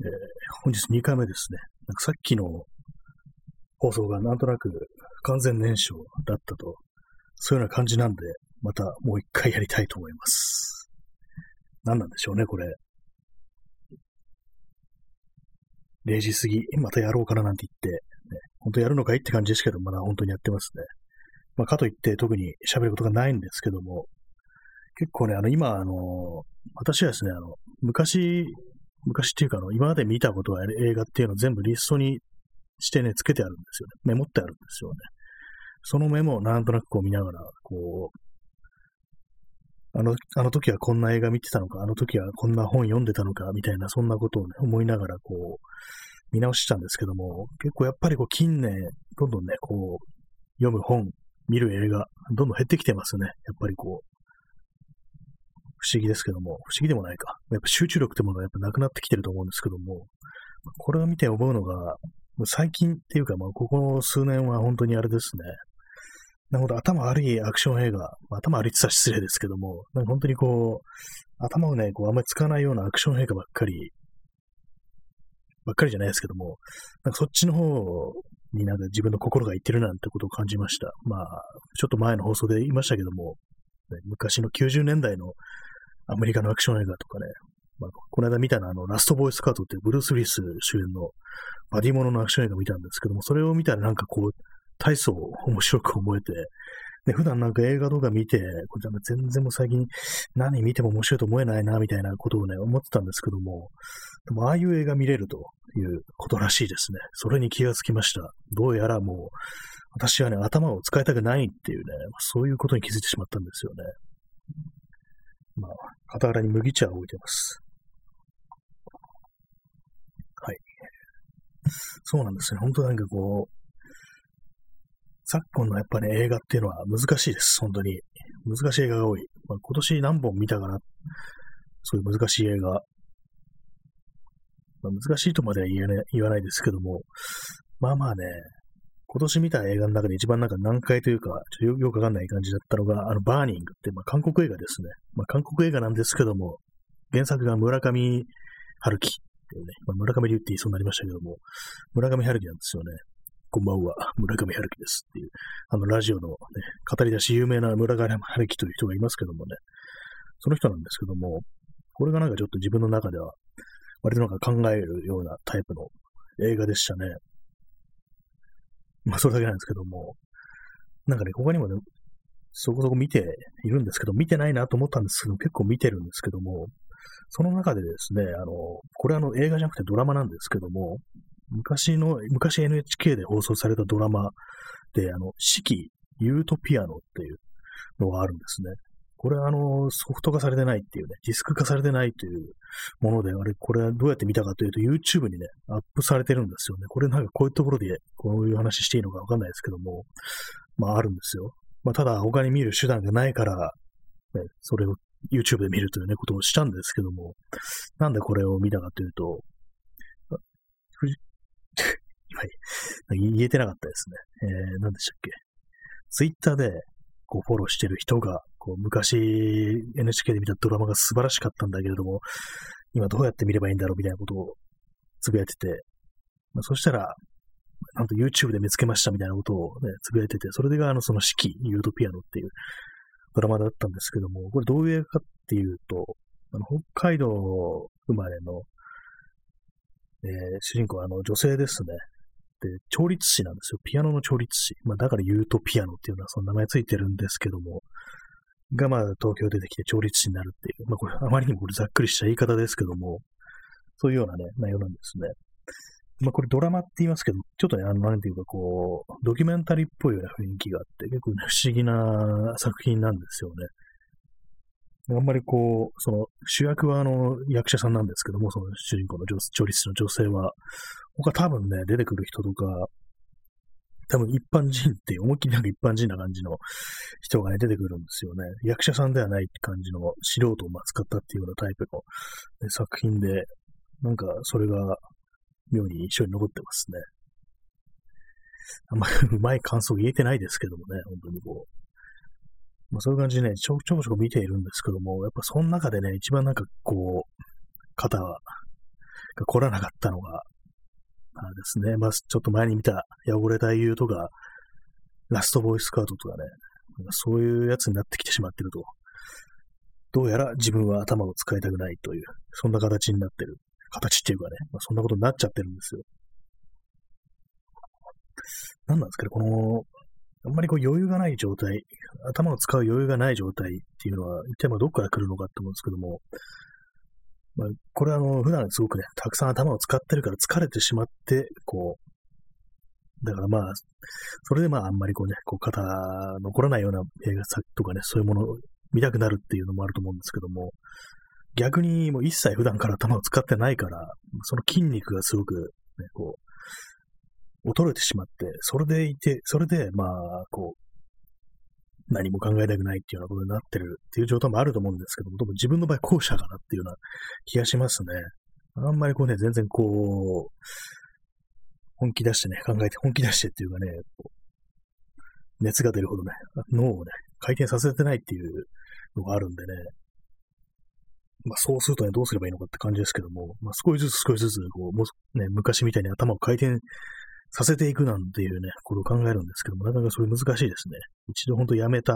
えー、本日2回目ですね。なんかさっきの放送がなんとなく完全燃焼だったと、そういうような感じなんで、またもう一回やりたいと思います。何なんでしょうね、これ。0時過ぎ、またやろうかななんて言って、ね、本当やるのかいって感じですけど、まだ本当にやってますね。まあ、かといって特に喋ることがないんですけども、結構ね、あの、今、あの、私はですね、あの、昔、昔っていうか、あの、今まで見たことがある映画っていうのを全部リストにしてね、つけてあるんですよね。メモってあるんですよね。そのメモをなんとなくこう見ながら、こう、あの、あの時はこんな映画見てたのか、あの時はこんな本読んでたのか、みたいな、そんなことをね、思いながら、こう、見直したんですけども、結構やっぱりこう、近年、どんどんね、こう、読む本、見る映画、どんどん減ってきてますね。やっぱりこう、思議ですけども、不思議でもないか。やっぱ集中力ってものはやっぱなくなってきてると思うんですけども、これを見て思うのが、最近っていうか、まあ、ここ数年は本当にあれですね。なるほど、頭悪いアクション映画、まあ、頭悪いって言ったら失礼ですけども、なんか本当にこう、頭をね、こうあんまり使わないようなアクション映画ばっかり、ばっかりじゃないですけども、なんかそっちの方になんか自分の心がいってるなんてことを感じました。まあ、ちょっと前の放送で言いましたけども、ね、昔の90年代のアメリカのアクション映画とかね、まあ、この間見たのはあの、ラストボーイスカートっていうブルース・ウィス主演のバディモノのアクション映画見たんですけども、それを見たらなんかこう、体操面白く思えて、で、普段なんか映画動画見て、これ全然もう最近何見ても面白いと思えないな、みたいなことをね、思ってたんですけども、でもああいう映画見れるということらしいですね。それに気がつきました。どうやらもう、私はね、頭を使いたくないっていうね、そういうことに気づいてしまったんですよね。まあ、傍らに麦茶を置いてます。はい。そうなんですね。本当なんかこう、昨今のやっぱね、映画っていうのは難しいです。本当に。難しい映画が多い。まあ、今年何本見たかな。そういう難しい映画。まあ、難しいとまでは言え、ね、言わないですけども、まあまあね、今年見た映画の中で一番なんか難解というか、ちょっとよくわかんない感じだったのが、あの、バーニングって、まあ、韓国映画ですね。まあ、韓国映画なんですけども、原作が村上春樹っていうね、まあ、村上龍って言いそうになりましたけども、村上春樹なんですよね。こんばんは、村上春樹ですっていう、あの、ラジオのね、語り出し有名な村上春樹という人がいますけどもね、その人なんですけども、これがなんかちょっと自分の中では、割となんか考えるようなタイプの映画でしたね。まあ、それだけなんですけども、なんかね、他にもね、そこそこ見ているんですけど、見てないなと思ったんですけど、結構見てるんですけども、その中でですね、あの、これあの映画じゃなくてドラマなんですけども、昔の、昔 NHK で放送されたドラマで、あの、四季ユートピアノっていうのがあるんですね。これあの、ソフト化されてないっていうね、ディスク化されてないというもので、あれ、これはどうやって見たかというと、YouTube にね、アップされてるんですよね。これなんかこういうところで、こういう話していいのかわかんないですけども、まああるんですよ。まあただ他に見る手段がないから、ね、それを YouTube で見るというね、ことをしたんですけども、なんでこれを見たかというと、今言えてなかったですね。えー、何でしたっけ？Twitter でこうフォローしてる人が、こう昔 NHK で見たドラマが素晴らしかったんだけれども、今どうやって見ればいいんだろうみたいなことをつぶやいてて、まあ、そしたら、なんと YouTube で見つけましたみたいなことをね、つぶやいてて、それがあのその四季ユートピアノっていうドラマだったんですけども、これどういう映画かっていうと、あの北海道生まれの、えー、主人公はあの女性ですね。で、調律師なんですよ。ピアノの調律師。まあ、だからユートピアノっていうのはその名前ついてるんですけども、がまあ東京出てきて調律師になるっていう、まあこれあまりにもこれざっくりした言い方ですけども、そういうようなね、内容なんですね。まあこれドラマって言いますけど、ちょっとね、あの、なんていうかこう、ドキュメンタリーっぽいような雰囲気があって、結構ね、不思議な作品なんですよね。あんまりこう、その主役はあの役者さんなんですけども、その主人公の調律師の女性は、他多分ね、出てくる人とか、多分一般人って思いっきりなんか一般人な感じの人がね、出てくるんですよね。役者さんではないって感じの素人を使ったっていうようなタイプの、ね、作品で、なんかそれが妙に印象に残ってますね。あんまりうまい感想言えてないですけどもね、本当にこう。まあ、そういう感じでね、ちょちょこちょこ見ているんですけども、やっぱその中でね、一番なんかこう、肩が凝らなかったのが、あですね、まあ、ちょっと前に見た汚れた英雄とか、ラストボーイスカートとかね、そういうやつになってきてしまってると。どうやら自分は頭を使いたくないという、そんな形になってる。形っていうかね、まあ、そんなことになっちゃってるんですよ。何なんですかね、この、あんまりこう余裕がない状態、頭を使う余裕がない状態っていうのは、一体まあどこから来るのかって思うんですけども、まあ、これはあの、普段すごくね、たくさん頭を使ってるから疲れてしまって、こう、だからまあ、それでまああんまりこうね、こう肩残らないような映画作とかね、そういうものを見たくなるっていうのもあると思うんですけども、逆にもう一切普段から頭を使ってないから、その筋肉がすごく、ね、こう、衰えてしまって、それでいて、それで、まあ、こう、何も考えたくないっていうようなことになってるっていう状態もあると思うんですけども、でも自分の場合後者かなっていうような気がしますね。あんまりこうね、全然こう、本気出してね、考えて、本気出してっていうかね、熱が出るほどね、脳をね、回転させてないっていうのがあるんでね、まあそうするとね、どうすればいいのかって感じですけども、まあ少しずつ少しずつ、こう、もうね、昔みたいに頭を回転させていくなんていうね、ことを考えるんですけども、なかなかそれ難しいですね。一度本当やめた、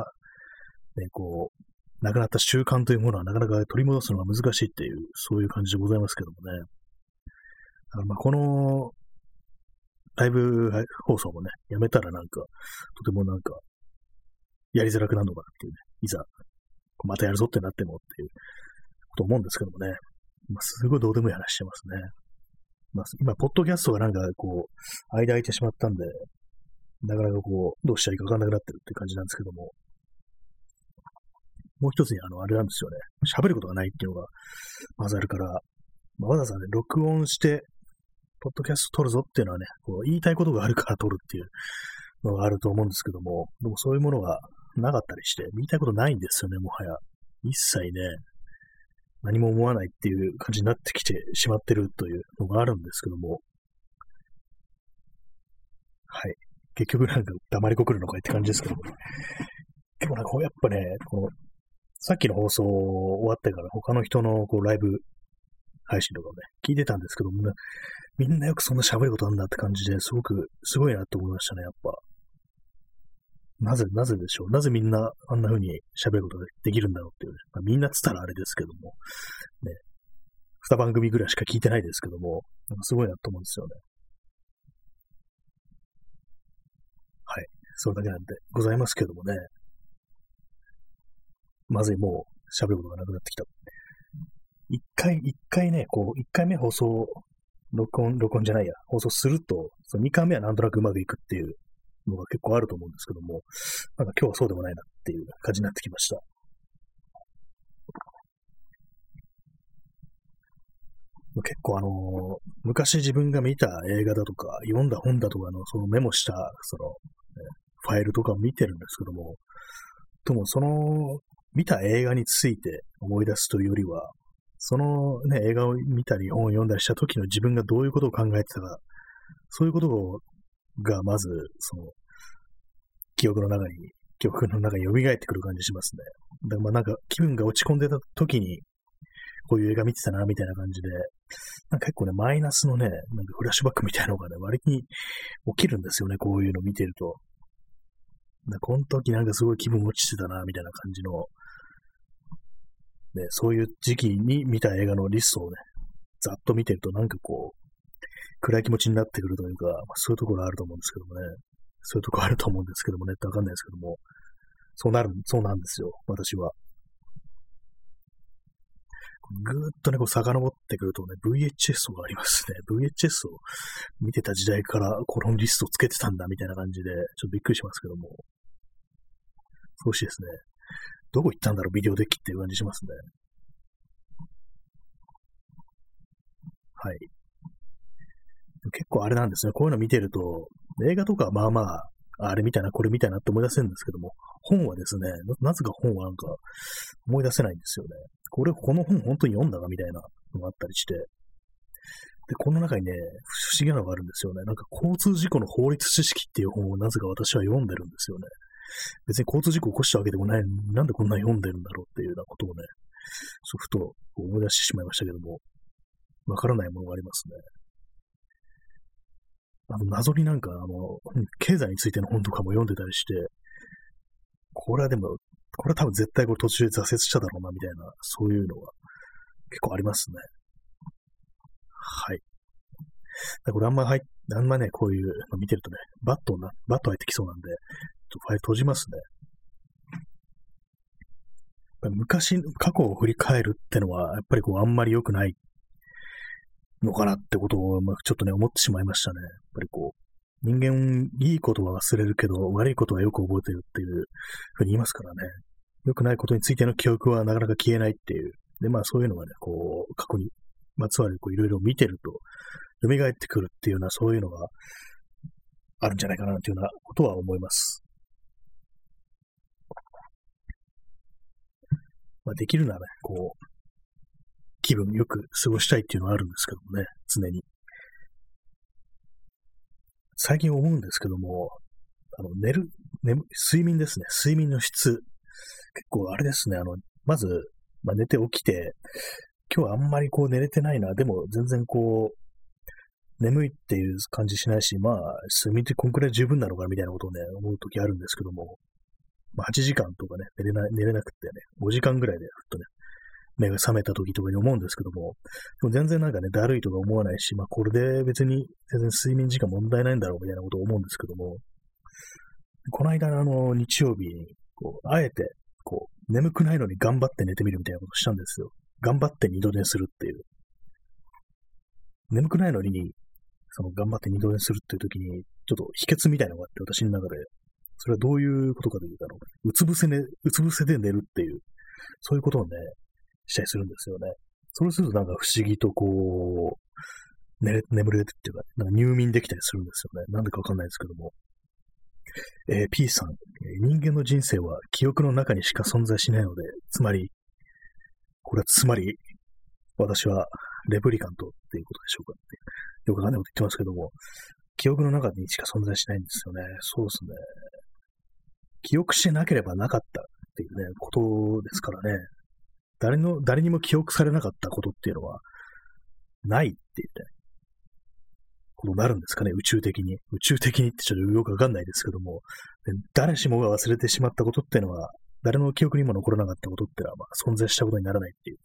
ね、こう、亡くなった習慣というものはなかなか取り戻すのが難しいっていう、そういう感じでございますけどもね。だからまあこの、ライブ放送もね、やめたらなんか、とてもなんか、やりづらくなるのかなっていうね、いざ、またやるぞってなってもっていうと思うんですけどもね。まあ、すごいどうでもいい話してますね。まあ、今、ポッドキャストがなんかこう、間空いてしまったんで、なかなかこう、どうしたらいいかわかんなくなってるって感じなんですけども、もう一つにあの、あれなんですよね。喋ることがないっていうのが、まずあるから、まあ、わざわざね、録音して、ポッドキャスト撮るぞっていうのはね、こう言いたいことがあるから撮るっていうのがあると思うんですけども、でもそういうものがなかったりして、言いたいことないんですよね、もはや。一切ね、何も思わないっていう感じになってきてしまってるというのがあるんですけども、はい。結局なんか黙りこくるのかいって感じですけども、ね、でもなんかやっぱね、この、さっきの放送終わってから他の人のこうライブ配信とかをね、聞いてたんですけども、みんなよくそんな喋ることあんだって感じですごくすごいなって思いましたね、やっぱ。なぜ、なぜでしょう。なぜみんなあんな風に喋ることができるんだろうっていう、まあ、みんなつったらあれですけども、ね。二番組ぐらいしか聞いてないですけども、なんかすごいなと思うんですよね。はい。それだけなんでございますけどもね。まずいもう喋ることがなくなってきた。一回、一回ね、こう、一回目放送、録音、録音じゃないや、放送すると、その二回目はなんとなくうまくいくっていうのが結構あると思うんですけども、なんか今日はそうでもないなっていう感じになってきました。結構あのー、昔自分が見た映画だとか、読んだ本だとかのそのメモした、その、ファイルとかを見てるんですけども、ともその見た映画について思い出すというよりは、そのね、映画を見たり本を読んだりした時の自分がどういうことを考えてたか、そういうことが、まず、その、記憶の中に、記憶の中に蘇ってくる感じしますね。だからまあなんか気分が落ち込んでた時に、こういう映画見てたな、みたいな感じで、なんか結構ね、マイナスのね、なんかフラッシュバックみたいなのがね、割に起きるんですよね、こういうの見てると。だこの時なんかすごい気分落ちてたな、みたいな感じの、ね、そういう時期に見た映画のリストをね、ざっと見てるとなんかこう、暗い気持ちになってくるというか、まあ、そういうところあると思うんですけどもね。そういうとこあると思うんですけどもねわかんないですけども。そうなる、そうなんですよ、私は。ぐーっとね、こう遡ってくるとね、VHS がありますね。VHS を見てた時代からこのリストをつけてたんだみたいな感じで、ちょっとびっくりしますけども。少しですね。どこ行ったんだろう、ビデオデッキっていう感じしますね。はい。結構あれなんですね。こういうの見てると、映画とかまあまあ、あれみたいな、これみたいなって思い出せるんですけども、本はですね、なぜか本はなんか思い出せないんですよね。これ、この本本当に読んだかみたいなのがあったりして。で、この中にね、不思議なのがあるんですよね。なんか交通事故の法律知識っていう本をなぜか私は読んでるんですよね。別に交通事故を起こしたわけでもない、なんでこんな読んでるんだろうっていうようなことをね、ふと思い出してしまいましたけども。わからないものがありますね。あの、謎になんか、あの、経済についての本とかも読んでたりして、これはでも、これは多分絶対これ途中で挫折しただろうな、みたいな、そういうのが結構ありますね。はい。これあんま入あんまね、こういう、ま、見てるとね、バットな、バット入ってきそうなんで、ちょっとファイル閉じますね。昔、過去を振り返るってのは、やっぱりこう、あんまり良くないのかなってことを、ま、ちょっとね、思ってしまいましたね。ぱりこう、人間、いいことは忘れるけど、悪いことはよく覚えてるっていうふうに言いますからね。良くないことについての記憶はなかなか消えないっていう。で、まあそういうのがね、こう、過去にまつわるこういろいろ見てると、蘇ってくるっていうような、そういうのがあるんじゃないかなというようなことは思います。まあ、できるならね、こう、気分よく過ごしたいっていうのはあるんですけどもね、常に。最近思うんですけども、あの、寝る、眠、睡眠ですね。睡眠の質。結構あれですね、あの、まず、まあ、寝て起きて、今日はあんまりこう寝れてないな。でも全然こう、眠いっていう感じしないし、まあ、睡眠ってこんくらい十分なのかみたいなことをね、思うときあるんですけども、まあ、8時間とかね、寝れな、寝れなくてね、5時間ぐらいで、ふっとね、目が覚めた時とかに思うんですけども、でも全然なんかね、だるいとか思わないし、まあこれで別に全然睡眠時間問題ないんだろうみたいなことを思うんですけども、この間のあの日曜日に、こう、あえて、こう、眠くないのに頑張って寝てみるみたいなことをしたんですよ。頑張って二度寝するっていう。眠くないのに、その頑張って二度寝するっていう時に、ちょっと秘訣みたいなのがあって、私の中で、それはどういうことかというと、あの、うつ伏せね、うつ伏せで寝るっていう、そういうことをね、したりするんですよね。そうするとなんか不思議とこう、寝眠れるっていうか、なんか入眠できたりするんですよね。なんでかわかんないですけども。えー、P さん、人間の人生は記憶の中にしか存在しないので、つまり、これはつまり、私はレプリカントっていうことでしょうかって、よくわかんないこと言ってますけども、記憶の中にしか存在しないんですよね。そうですね。記憶しなければなかったっていうね、ことですからね。誰の、誰にも記憶されなかったことっていうのは、ないっていうね、ことになるんですかね、宇宙的に。宇宙的にってちょっとよくわかんないですけども、誰しもが忘れてしまったことっていうのは、誰の記憶にも残らなかったことっていうのは、まあ、存在したことにならないっていうね。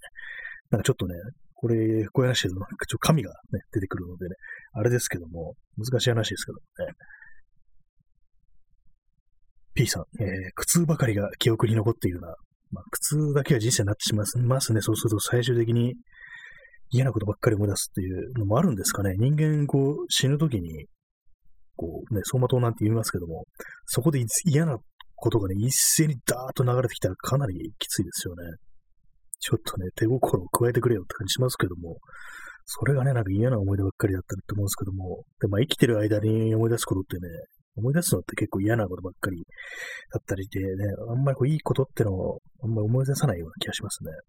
なんかちょっとね、これ、こういう話でなんかちょっと神がね、出てくるのでね、あれですけども、難しい話ですけどもね。P さん、えー、苦痛ばかりが記憶に残っているな。まあ、苦痛だけは人生になってしまいますね。そうすると最終的に嫌なことばっかり思い出すっていうのもあるんですかね。人間、こう、死ぬときに、こう、ね、走馬灯なんて言いますけども、そこで嫌なことがね、一斉にダーッと流れてきたらかなりきついですよね。ちょっとね、手心を加えてくれよって感じしますけども、それがね、なんか嫌な思い出ばっかりだったって思うんですけども、で、まあ生きてる間に思い出すことってね、思い出すのって結構嫌なことばっかりだったりでね、あんまりこういいことってのをあんまり思い出さないような気がしますね。だか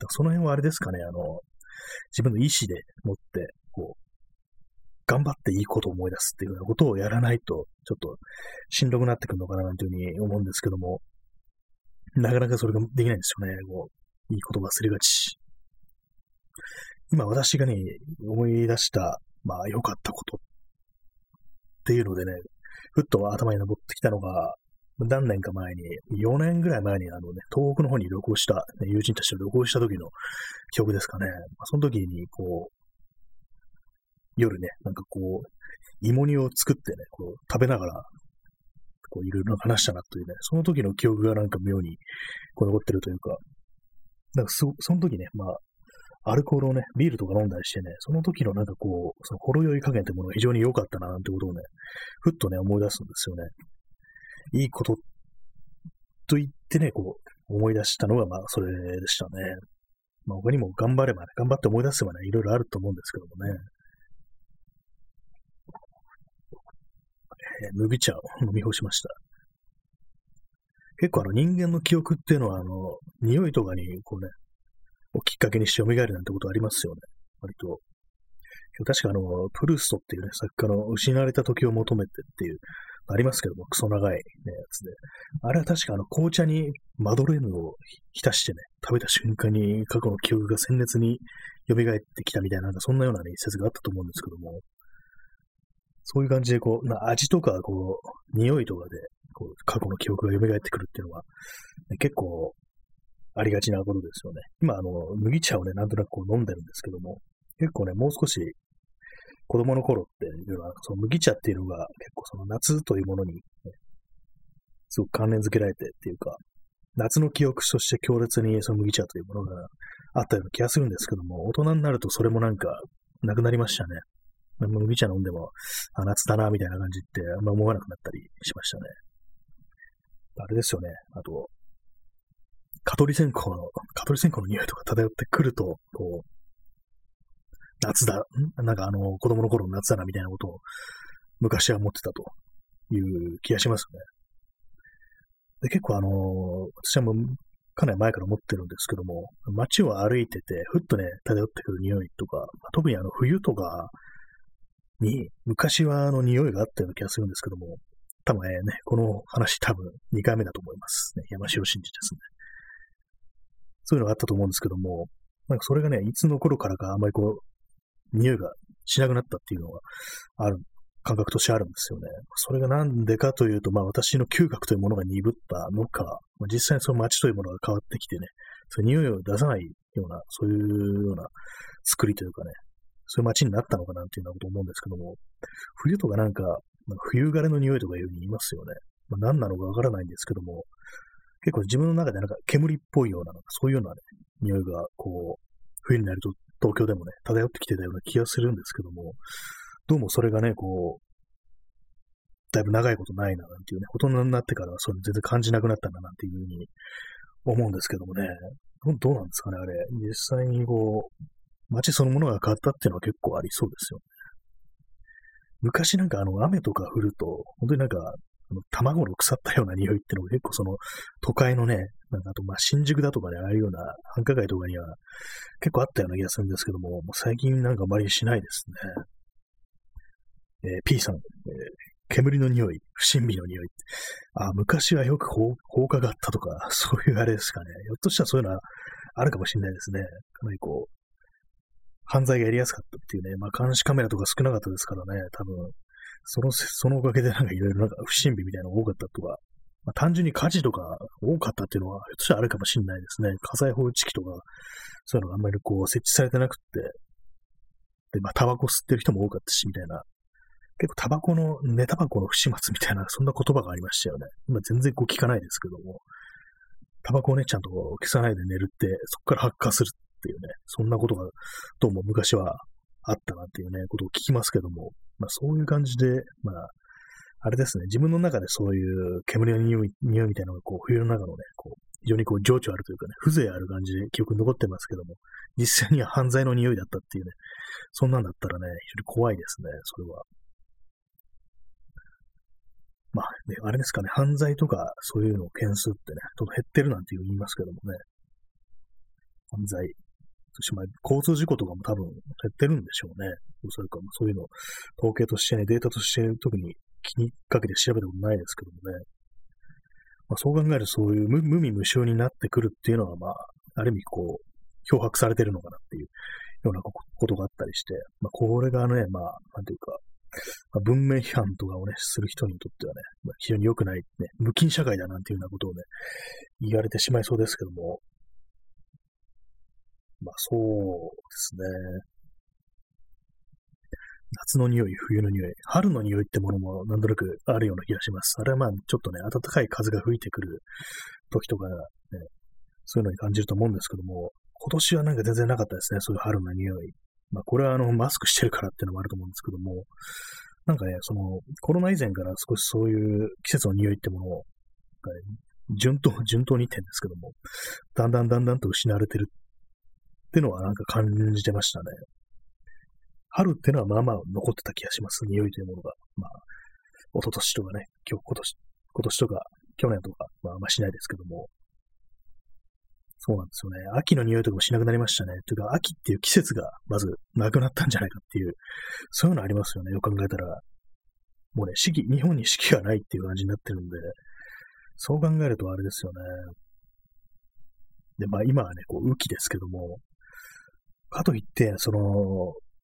らその辺はあれですかね、あの、自分の意思でもって、こう、頑張っていいことを思い出すっていうようなことをやらないと、ちょっとしんどくなってくるのかななんていうふうに思うんですけども、なかなかそれができないんですよね。こういいこと忘れがち。今私がね、思い出した、まあ良かったことっていうのでね、ふっと頭に登ってきたのが、何年か前に、4年ぐらい前にあのね、東北の方に旅行した、ね、友人たちと旅行した時の記憶ですかね。まあ、その時に、こう、夜ね、なんかこう、芋煮を作ってね、こう、食べながら、こう、いろいろ話したなというね、その時の記憶がなんか妙に、こう、残ってるというか、なんかそ、その時ね、まあ、アルコールをね、ビールとか飲んだりしてね、その時のなんかこう、そのほろ酔い加減ってものが非常に良かったな、なんてことをね、ふっとね、思い出すんですよね。いいことと言ってね、こう、思い出したのが、まあ、それでしたね。まあ、他にも頑張ればね、頑張って思い出せばね、いろいろあると思うんですけどもね。えー、麦茶を飲み干しました。結構あの人間の記憶っていうのは、あの、匂いとかにこうね、をきっかけにして蘇るなんてことありますよね。割と。確かあの、プルーストっていうね、作家の失われた時を求めてっていう、ありますけども、クソ長い、ね、やつで。あれは確かあの、紅茶にマドレーヌを浸してね、食べた瞬間に過去の記憶が鮮烈に蘇ってきたみたいな、なんかそんなようなね、説があったと思うんですけども、そういう感じで、こう、な味とか、こう、匂いとかで、こう、過去の記憶が蘇ってくるっていうのは、ね、結構、ありがちなことですよね。今、あの、麦茶をね、なんとなくこう飲んでるんですけども、結構ね、もう少し、子供の頃っていうのは、その麦茶っていうのが結構その夏というものに、ね、すごく関連づけられてっていうか、夏の記憶として強烈にその麦茶というものがあったような気がするんですけども、大人になるとそれもなんかなくなりましたね。麦茶飲んでも、あ、夏だな、みたいな感じってあんま思わなくなったりしましたね。あれですよね。あと、蚊取り線香の、蚊取り線香の匂いとか漂ってくると、こう、夏だ、なんかあの、子供の頃の夏だな、みたいなことを昔は思ってたという気がしますね。で、結構あの私はもうかなり前から思ってるんですけども、街を歩いてて、ふっとね、漂ってくる匂いとか、特にあの冬とかに、昔はあの匂いがあったような気がするんですけども、多分ね、この話多分2回目だと思います。ね、山城真司ですね。そういうのがあったと思うんですけども、なんかそれがね、いつの頃からかあんまりこう、匂いがしなくなったっていうのがある感覚としてあるんですよね。それがなんでかというと、まあ私の嗅覚というものが鈍ったのか、まあ、実際にその街というものが変わってきてね、そ匂いを出さないような、そういうような作りというかね、そういう街になったのかなっていうようなことを思うんですけども、冬とかなんか、まあ、冬枯れの匂いとかいうふうに言いますよね。まあ、何なのかわからないんですけども、結構自分の中でなんか煙っぽいような、そういうようなね、匂いが、こう、冬になると東京でもね、漂ってきてたような気がするんですけども、どうもそれがね、こう、だいぶ長いことないな、なんていうね、大人になってからはそれ全然感じなくなったんだな、っていうふうに思うんですけどもね、どうなんですかね、あれ。実際にこう、街そのものが変わったっていうのは結構ありそうですよね。昔なんかあの雨とか降ると、本当になんか、卵の腐ったような匂いってのが結構その都会のね、なんかあとまあ新宿だとかで、ね、ああいうような繁華街とかには結構あったような気がするんですけども、もう最近なんかあまりしないですね。えー、P さん、えー、煙の匂い、不審火の匂い。あ、昔はよく放火があったとか、そういうあれですかね。ひょっとしたらそういうのはあるかもしれないですね。かなりこう、犯罪がやりやすかったっていうね、まあ監視カメラとか少なかったですからね、多分、その、そのおかげでなんかいろいろなんか不審火みたいなのが多かったとか、まあ、単純に火事とか多かったっていうのは、ひょっとしたらあるかもしれないですね。火災報知器とか、そういうのがあんまりこう設置されてなくって、で、まあ、タバコ吸ってる人も多かったし、みたいな結構タバコの、寝タバコの不始末みたいな、そんな言葉がありましたよね。今全然こう聞かないですけども、タバコをね、ちゃんと消さないで寝るって、そこから発火するっていうね、そんなことがどうも昔はあったなっていうね、ことを聞きますけども、まあそういう感じで、まあ、あれですね、自分の中でそういう煙の匂い、匂いみたいなのがこう冬の中のね、こう、非常にこう情緒あるというかね、風情ある感じで記憶に残ってますけども、実際には犯罪の匂いだったっていうね、そんなんだったらね、非常に怖いですね、それは。まあ、ね、あれですかね、犯罪とかそういうのを件数ってね、ちょっと減ってるなんて言いますけどもね、犯罪、交通事故とかも多分減ってるんでしょうね。それか、そういうの、統計としてね、データとして特に気にかけて調べたことないですけどもね。まあ、そう考えるとそういう無無味無臭になってくるっていうのは、まあ、ある意味こう、漂白されてるのかなっていうようなことがあったりして、まあ、これがね、まあ、なんていうか、まあ、文明批判とかをね、する人にとってはね、まあ、非常に良くない、ね、無菌社会だなんていうようなことをね、言われてしまいそうですけども、まあそうですね。夏の匂い、冬の匂い、春の匂いってものもなんとなくあるような気がします。あれはまあちょっとね、暖かい風が吹いてくる時とかね、そういうのに感じると思うんですけども、今年はなんか全然なかったですね、そういう春の匂い。まあ、これはあの、マスクしてるからっていうのもあると思うんですけども、なんかね、その、コロナ以前から少しそういう季節の匂いってものを、順当、順当に言ってんですけども、だんだんだんだんと失われてるってのはなんか感じてましたね。春ってのはまあまあ残ってた気がします、匂いというものが。まあ、一昨年とかね、今日、今年、今年とか、去年とか、まああんましないですけども、そうなんですよね。秋の匂いとかもしなくなりましたね。というか、秋っていう季節がまずなくなったんじゃないかっていう、そういうのありますよね。よく考えたら。もうね、四季、日本に四季がないっていう感じになってるんで、そう考えるとあれですよね。で、まあ今はね、こう、雨季ですけども、かといって、その、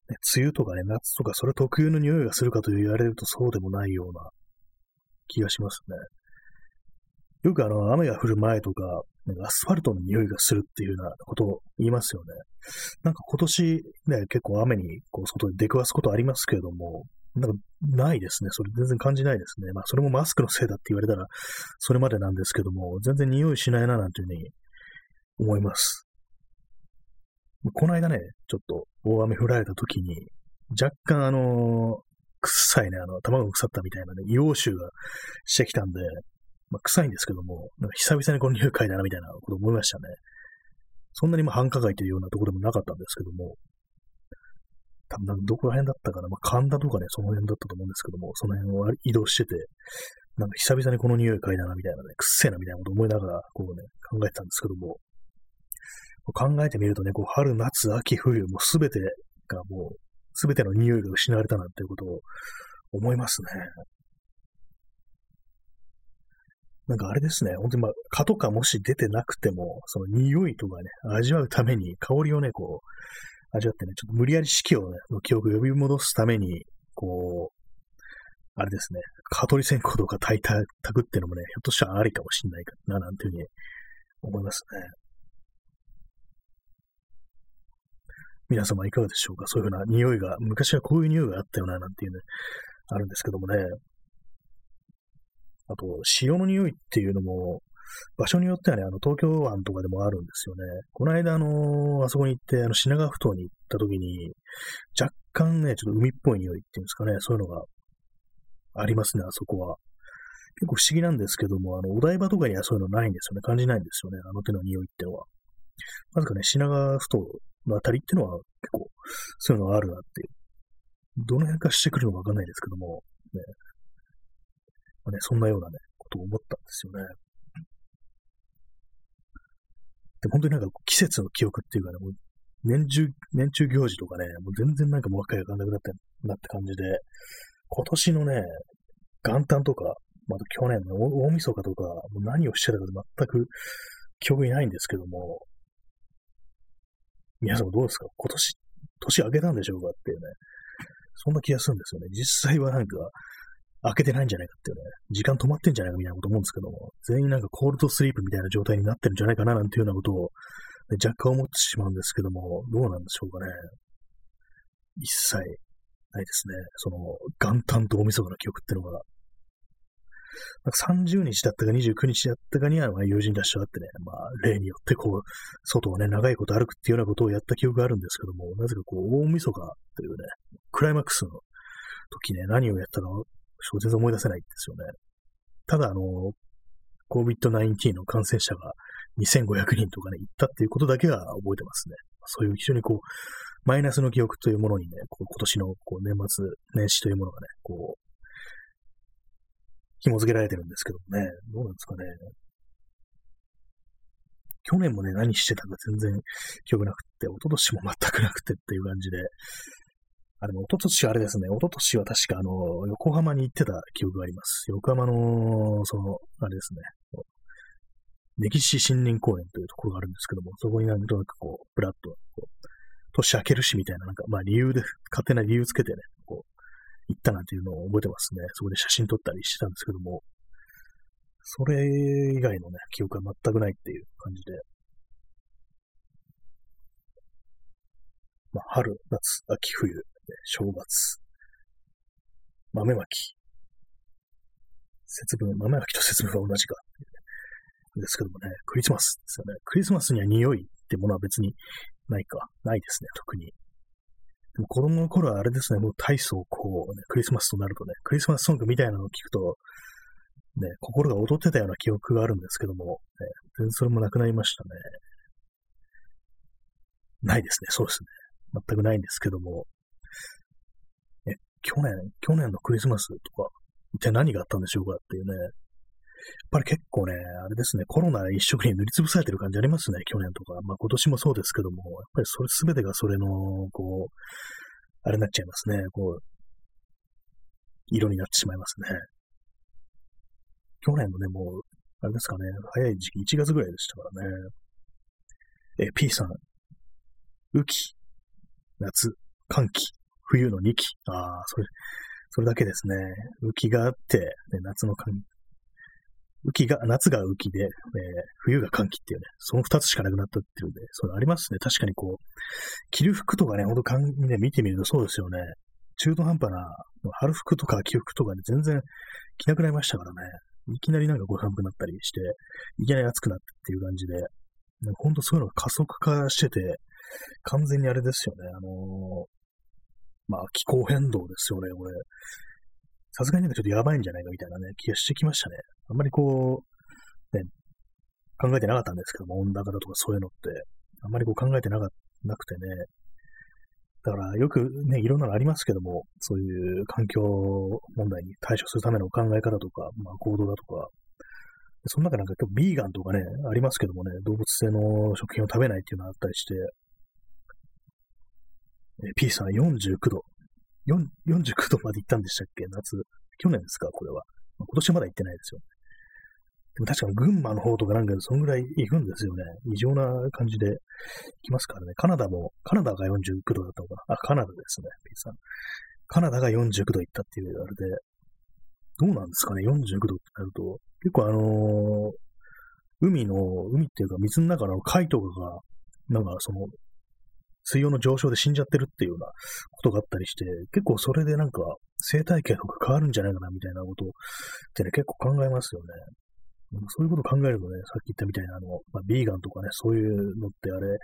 ね、梅雨とかね、夏とかそれ特有の匂いがするかと言われるとそうでもないような気がしますね。よくあの、雨が降る前とか、なんかアスファルトの匂いがするっていうようなことを言いますよね。なんか今年ね、結構雨にこう外で出くわすことありますけれども、なんかないですね。それ全然感じないですね。まあそれもマスクのせいだって言われたらそれまでなんですけども、全然匂いしないななんていうふうに思います。この間ね、ちょっと大雨降られた時に、若干あの臭いね、あの、卵腐ったみたいなね、硫黄臭がしてきたんで、まあ、臭いんですけども、なんか久々にこの匂い嗅いだなみたいなこと思いましたね。そんなにま繁華街というようなところでもなかったんですけども、多分どこら辺だったかな、まあ、神田とかね、その辺だったと思うんですけども、その辺を移動してて、なんか久々にこの匂い嗅いだなみたいなね、くっせえなみたいなこと思いながら、こうね、考えてたんですけども、考えてみるとね、こう春、夏、秋、冬、もうすべてがもう、すべての匂いが失われたなんていうことを思いますね。なんかあれですね、本当にまあ、蚊とかもし出てなくても、その匂いとかね、味わうために、香りをね、こう、味わってね、ちょっと無理やり四季をね、の記憶を呼び戻すために、こう、あれですね、蚊取り線香とか炊いた、炊くっていうのもね、ひょっとしたらありかもしんないかな、なんていうふうに思いますね。皆様いかがでしょうか？そういうふうな匂いが、昔はこういう匂いがあったよな、なんていうね、あるんですけどもね。あと、塩の匂いっていうのも、場所によってはね、あの、東京湾とかでもあるんですよね。この間、あのー、あそこに行って、あの、品川埠頭に行った時に、若干ね、ちょっと海っぽい匂いっていうんですかね、そういうのがありますね、あそこは。結構不思議なんですけども、あの、お台場とかにはそういうのないんですよね。感じないんですよね、あの手の匂いってのは。なぜかね、品川埠頭のあたりっていうのは結構、そういうのがあるなっていう。どの辺かしてくるのかわかんないですけども、ね。まあ、ね、そんなようなね、ことを思ったんですよね。で、本当になんか季節の記憶っていうかね、もう年中、年中行事とかね、もう全然なんかもうわかんなくなって、なって感じで、今年のね、元旦とか、また去年の大晦日とか、もう何をしてたか全く記憶にないんですけども、皆さんどうですか？今年、年明けたんでしょうかっていうね、そんな気がするんですよね。実際はなんか、開けてないんじゃないかっていうね、時間止まってんじゃないかみたいなこと思うんですけども、全員なんかコールドスリープみたいな状態になってるんじゃないかななんていうようなことを、ね、若干思ってしまうんですけども、どうなんでしょうかね。一切ないですね。その、元旦と大晦日の記憶っていうのが、なんか30日だったか29日だったかには、まあ、友人たちと会ってね、まあ、例によってこう、外をね、長いこと歩くっていうようなことをやった記憶があるんですけども、なぜかこう、大晦日というね、クライマックスの時ね、何をやったか、全然思い出せないんですよね。ただ、あの、COVID-19 の感染者が2500人とかね、行ったっていうことだけは覚えてますね。そういう非常にこう、マイナスの記憶というものにね、こう今年のこう年末年始というものがね、こう、紐付けられてるんですけどもね、どうなんですかね。去年もね、何してたか全然記憶なくって、一昨年も全くなくてっていう感じで、あ、でも一昨年あれですね、一昨年は確かあの、横浜に行ってた記憶があります。横浜の、その、あれですね、歴史森林公園というところがあるんですけども、そこになんとなくこう、ブラッと、こう、年明けるしみたいな、なんか、まあ理由で、勝手な理由つけてね、行ったなんていうのを覚えてますね。そこで写真撮ったりしてたんですけども、それ以外のね、記憶は全くないっていう感じで。まあ、春、夏、秋、冬、正月、豆まき。節分、豆まきと節分は同じか。ですけどもね、クリスマスですよね。クリスマスには匂いってものは別にないか。ないですね、特に。でも子供の頃はあれですね、もう体操こう、ね、クリスマスとなるとね、クリスマスソングみたいなのを聞くと、ね、心が踊ってたような記憶があるんですけども、ね、全然それもなくなりましたね。ないですね、そうですね。全くないんですけども、え、去年、去年のクリスマスとか、一体何があったんでしょうかっていうね、やっぱり結構ね、あれですね、コロナ一色に塗りつぶされてる感じありますね、去年とか。まあ今年もそうですけども、やっぱりそれすべてがそれの、こう、あれになっちゃいますね、こう、色になってしまいますね。去年のね、もう、あれですかね、早い時期、1月ぐらいでしたからね。え、P さん、雨季、夏、寒気、冬の2期。ああ、それ、それだけですね。雨季があって、ね、夏の寒雨季が、夏が雨季で、えー、冬が寒気っていうね、その二つしかなくなったっていうんで、それありますね。確かにこう、着る服とかね、ほんとかん、ね、見てみるとそうですよね。中途半端な、春服とか秋服とかね、全然着なくなりましたからね。いきなりなんかご寒くなったりして、いきなり暑くなってっていう感じで、ほんとそういうのが加速化してて、完全にあれですよね。あのー、まあ、気候変動ですよね、これ。さすがになんかちょっとやばいんじゃないかみたいなね、気がしてきましたね。あんまりこう、ね、考えてなかったんですけども、温暖化だとかそういうのって、あんまりこう考えてなかなくてね、だからよくね、いろんなのありますけども、そういう環境問題に対処するための考え方とか、まあ行動だとか、その中なんか結構ビーガンとかね、ありますけどもね、動物性の食品を食べないっていうのがあったりして、え P さん49度。49度まで行ったんでしたっけ？夏。去年ですか？これは。今年まだ行ってないですよ。でも確かに群馬の方とかなんかそんぐらい行くんですよね。異常な感じで行きますからね。カナダも、カナダが49度だったのかな？あ、カナダですね、P さん。カナダが49度行ったっていうあれで、どうなんですかね、49度ってなると。結構あのー、海の、海っていうか水の中の貝とかが、なんかその、水温の上昇で死んじゃってるっていうようなことがあったりして、結構それでなんか生態系とか変わるんじゃないかなみたいなことってね、結構考えますよね。そういうことを考えるとね、さっき言ったみたいなあの、まあ、ビーガンとかね、そういうのってあれ、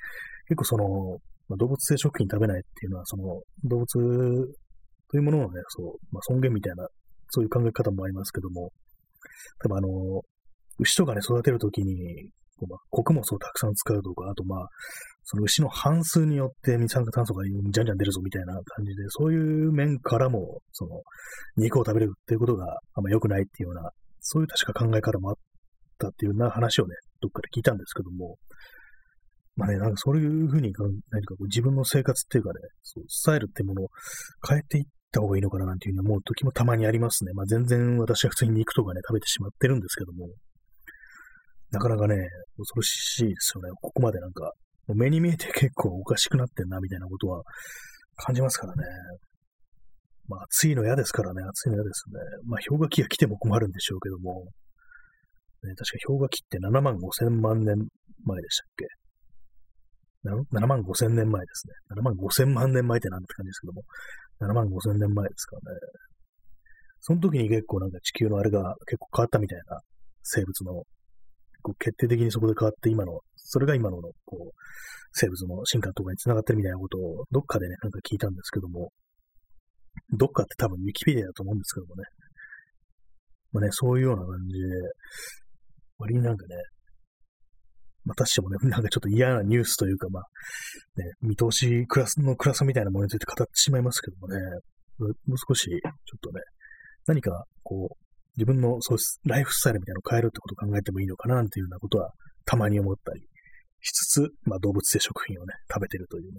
結構その、まあ、動物性食品食べないっていうのは、その動物というもののね、そう、まあ、尊厳みたいな、そういう考え方もありますけども、多分あの、牛とかね、育てるときに、まあ、穀物をたくさん使うとか、あとまあ、その牛の半数によって二酸化炭素がじゃんじゃん出るぞみたいな感じで、そういう面からも、その、肉を食べるっていうことがあんま良くないっていうような、そういう確か考え方もあったっていうような話をね、どっかで聞いたんですけども、まあね、なんかそういうふうに何かこう自分の生活っていうかね、そうスタイルっていうものを変えていった方がいいのかななんていうふうに思う時もたまにありますね。まあ全然私は普通に肉とかね、食べてしまってるんですけども、なかなかね、恐ろしいですよね。ここまでなんか、目に見えて結構おかしくなってんな、みたいなことは感じますからね。まあ、暑いの嫌ですからね、暑いの嫌ですね。まあ、氷河期が来ても困るんでしょうけども、ね、確か氷河期って7万5千万年前でしたっけ？7, 万5千年前ですね。7万5千万年前ってなんて感じですけども、7万5千年前ですからね。その時に結構なんか地球のあれが結構変わったみたいな生物のこう決定的にそこで変わって今の、それが今のこう生物の進化とかに繋がってるみたいなことをどっかでね、なんか聞いたんですけども、どっかって多分ウィキペディアだと思うんですけどもね。まあね、そういうような感じで、割になんかね、またしてもね、なんかちょっと嫌なニュースというか、まあ、ね、見通しクラスのクラスみたいなものについて語ってしまいますけどもね、もう少し、ちょっとね、何か、こう、自分のそうライフスタイルみたいなのを変えるってことを考えてもいいのかななんていうようなことはたまに思ったりしつつ、まあ動物性食品をね、食べてるというね、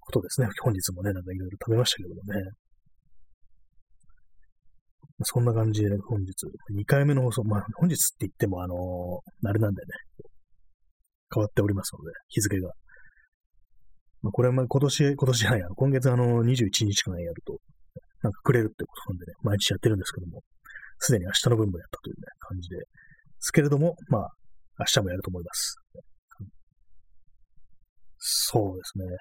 ことですね。本日もね、なんかいろいろ食べましたけどもね。そんな感じで、本日、2回目の放送、まあ本日って言ってもあのー、あれなんでね、変わっておりますので、日付が。まあ、これはまあ今年、今年じゃない、今月あの、21日間やると、なんかくれるってことなんでね、毎日やってるんですけども、すでに明日の分もやったという、ね、感じで。すけれども、まあ、明日もやると思います。そうですね。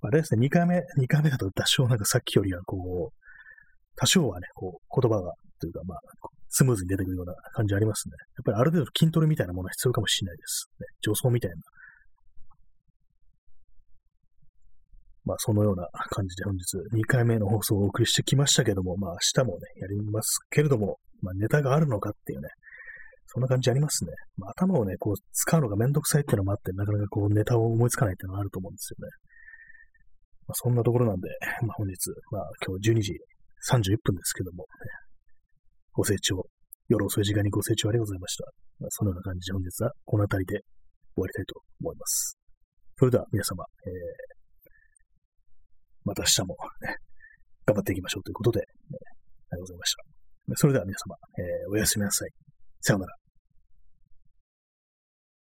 あれですね、2回目、2回目だと多少なんかさっきよりはこう、多少はね、こう、言葉が、というかまあ、スムーズに出てくるような感じありますね。やっぱりある程度筋トレみたいなものは必要かもしれないです。ね、助走みたいなまあ、そのような感じで本日2回目の放送をお送りしてきましたけども、まあ、明日もね、やりますけれども、まあ、ネタがあるのかっていうね、そんな感じありますね。まあ、頭をね、こう、使うのがめんどくさいっていうのもあって、なかなかこう、ネタを思いつかないっていうのがあると思うんですよね。まあ、そんなところなんで、まあ、本日、まあ、今日12時31分ですけども、ね、ご清聴、夜遅い時間にご清聴ありがとうございました。まあ、そのような感じで本日はこの辺りで終わりたいと思います。それでは皆様、えーまた明日も、ね、頑張っていきましょうということで、ね、ありがとうございました。それでは皆様、えー、おやすみなさい。さようなら。